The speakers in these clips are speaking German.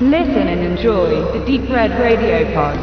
Listen and enjoy the Deep Red Radio Pod.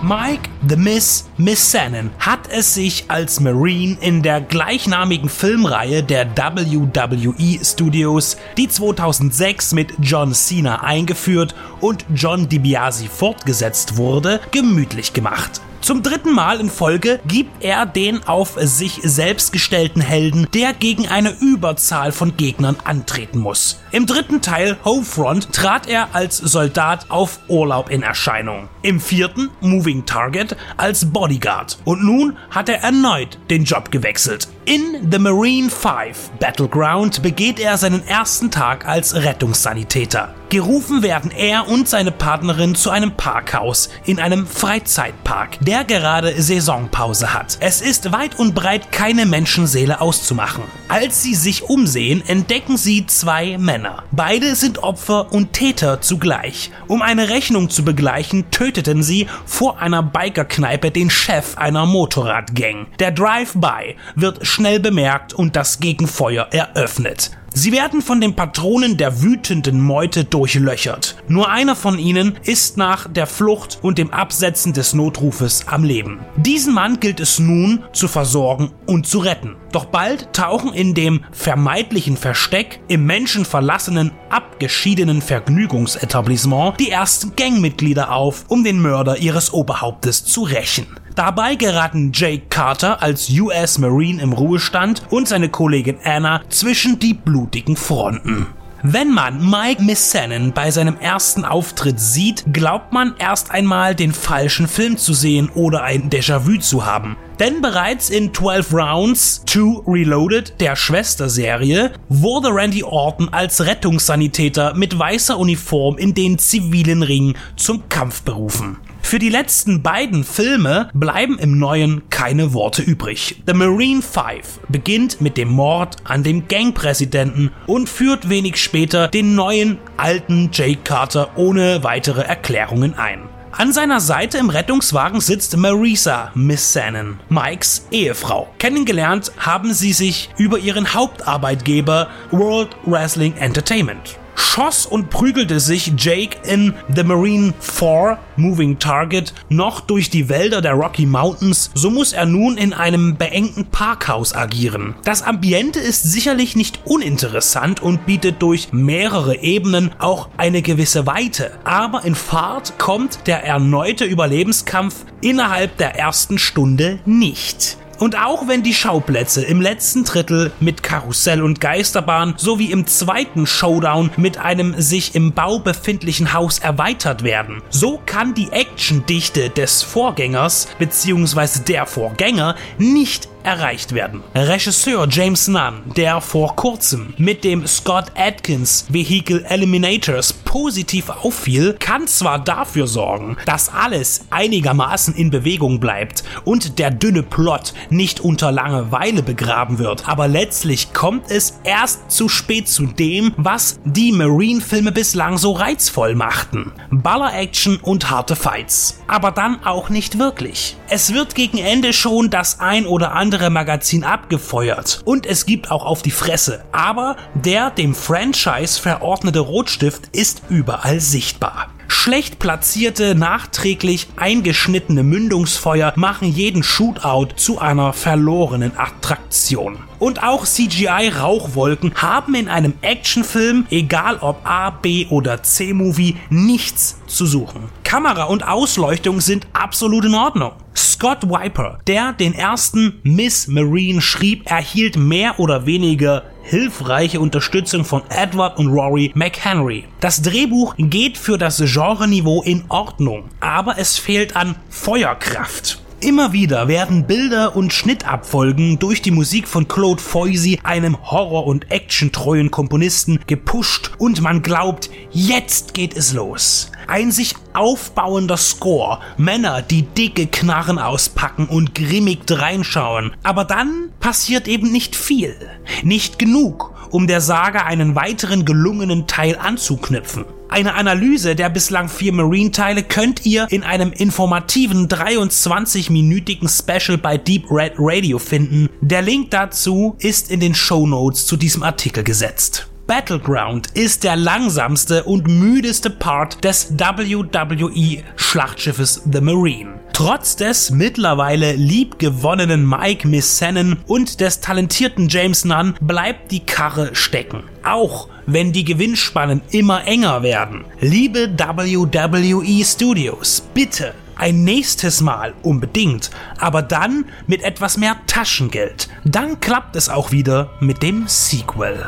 Mike The Miss Missanen hat es sich als Marine in der gleichnamigen Filmreihe der WWE Studios, die 2006 mit John Cena eingeführt und John DiBiase fortgesetzt wurde, gemütlich gemacht. Zum dritten Mal in Folge gibt er den auf sich selbst gestellten Helden, der gegen eine Überzahl von Gegnern antreten muss. Im dritten Teil Homefront trat er als Soldat auf Urlaub in Erscheinung. Im vierten Moving Target als Bodyguard. Und nun hat er erneut den Job gewechselt. In The Marine 5 Battleground begeht er seinen ersten Tag als Rettungssanitäter. Gerufen werden er und seine Partnerin zu einem Parkhaus in einem Freizeitpark, der gerade Saisonpause hat. Es ist weit und breit keine Menschenseele auszumachen. Als sie sich umsehen, entdecken sie zwei Männer. Beide sind Opfer und Täter zugleich. Um eine Rechnung zu begleichen, töteten sie vor einer Bikerkneipe den Chef einer Motorradgang. Der Drive-by wird schnell bemerkt und das Gegenfeuer eröffnet. Sie werden von den Patronen der wütenden Meute durchlöchert. Nur einer von ihnen ist nach der Flucht und dem Absetzen des Notrufes am Leben. Diesen Mann gilt es nun zu versorgen und zu retten. Doch bald tauchen in dem vermeintlichen Versteck im menschenverlassenen, abgeschiedenen Vergnügungsetablissement die ersten Gangmitglieder auf, um den Mörder ihres Oberhauptes zu rächen. Dabei geraten Jake Carter als US Marine im Ruhestand und seine Kollegin Anna zwischen die blutigen Fronten. Wenn man Mike Missanen bei seinem ersten Auftritt sieht, glaubt man erst einmal den falschen Film zu sehen oder ein Déjà-vu zu haben. Denn bereits in 12 Rounds 2 Reloaded, der Schwesterserie, wurde Randy Orton als Rettungssanitäter mit weißer Uniform in den zivilen Ring zum Kampf berufen. Für die letzten beiden Filme bleiben im Neuen keine Worte übrig. The Marine 5 beginnt mit dem Mord an dem Gangpräsidenten und führt wenig später den neuen alten Jake Carter ohne weitere Erklärungen ein. An seiner Seite im Rettungswagen sitzt Marisa Missanen, Mikes Ehefrau. Kennengelernt haben sie sich über ihren Hauptarbeitgeber World Wrestling Entertainment schoss und prügelte sich Jake in The Marine 4 Moving Target noch durch die Wälder der Rocky Mountains, so muss er nun in einem beengten Parkhaus agieren. Das Ambiente ist sicherlich nicht uninteressant und bietet durch mehrere Ebenen auch eine gewisse Weite, aber in Fahrt kommt der erneute Überlebenskampf innerhalb der ersten Stunde nicht. Und auch wenn die Schauplätze im letzten Drittel mit Karussell und Geisterbahn sowie im zweiten Showdown mit einem sich im Bau befindlichen Haus erweitert werden, so kann die Actiondichte des Vorgängers bzw. der Vorgänger nicht erreicht werden. Regisseur James Nunn, der vor kurzem mit dem Scott Atkins Vehicle Eliminators positiv auffiel, kann zwar dafür sorgen, dass alles einigermaßen in Bewegung bleibt und der dünne Plot nicht unter Langeweile begraben wird, aber letztlich kommt es erst zu spät zu dem, was die Marine-Filme bislang so reizvoll machten. Baller-Action und harte Fights. Aber dann auch nicht wirklich. Es wird gegen Ende schon das ein oder andere andere Magazin abgefeuert und es gibt auch auf die Fresse. Aber der dem Franchise verordnete Rotstift ist überall sichtbar. Schlecht platzierte, nachträglich eingeschnittene Mündungsfeuer machen jeden Shootout zu einer verlorenen Attraktion. Und auch CGI-Rauchwolken haben in einem Actionfilm, egal ob A, B oder C-Movie, nichts zu suchen. Kamera und Ausleuchtung sind absolut in Ordnung. Scott Wiper, der den ersten Miss Marine schrieb, erhielt mehr oder weniger hilfreiche Unterstützung von Edward und Rory McHenry. Das Drehbuch geht für das Genreniveau in Ordnung, aber es fehlt an Feuerkraft. Immer wieder werden Bilder und Schnittabfolgen durch die Musik von Claude Foisy, einem Horror- und actiontreuen Komponisten, gepusht und man glaubt, jetzt geht es los. Ein sich aufbauender Score, Männer, die dicke Knarren auspacken und grimmig reinschauen. Aber dann passiert eben nicht viel, nicht genug, um der Saga einen weiteren gelungenen Teil anzuknüpfen. Eine Analyse der bislang vier Marine-Teile könnt ihr in einem informativen 23-minütigen Special bei Deep Red Radio finden. Der Link dazu ist in den Show Notes zu diesem Artikel gesetzt. Battleground ist der langsamste und müdeste Part des WWE-Schlachtschiffes The Marine. Trotz des mittlerweile liebgewonnenen Mike Missennen und des talentierten James Nunn bleibt die Karre stecken. Auch wenn die Gewinnspannen immer enger werden. Liebe WWE Studios, bitte ein nächstes Mal unbedingt, aber dann mit etwas mehr Taschengeld. Dann klappt es auch wieder mit dem Sequel.